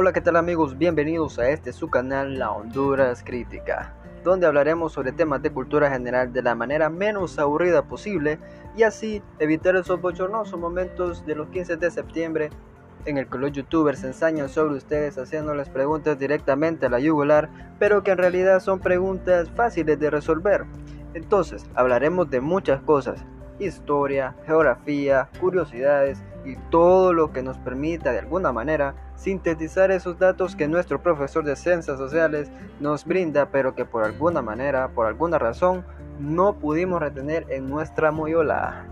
Hola, ¿qué tal amigos? Bienvenidos a este su canal La Honduras Crítica, donde hablaremos sobre temas de cultura general de la manera menos aburrida posible y así evitar esos bochornosos momentos de los 15 de septiembre en el que los youtubers ensañan sobre ustedes haciéndoles preguntas directamente a la yugular, pero que en realidad son preguntas fáciles de resolver. Entonces, hablaremos de muchas cosas, historia, geografía, curiosidades y todo lo que nos permita de alguna manera sintetizar esos datos que nuestro profesor de ciencias sociales nos brinda, pero que por alguna manera, por alguna razón, no pudimos retener en nuestra moyola.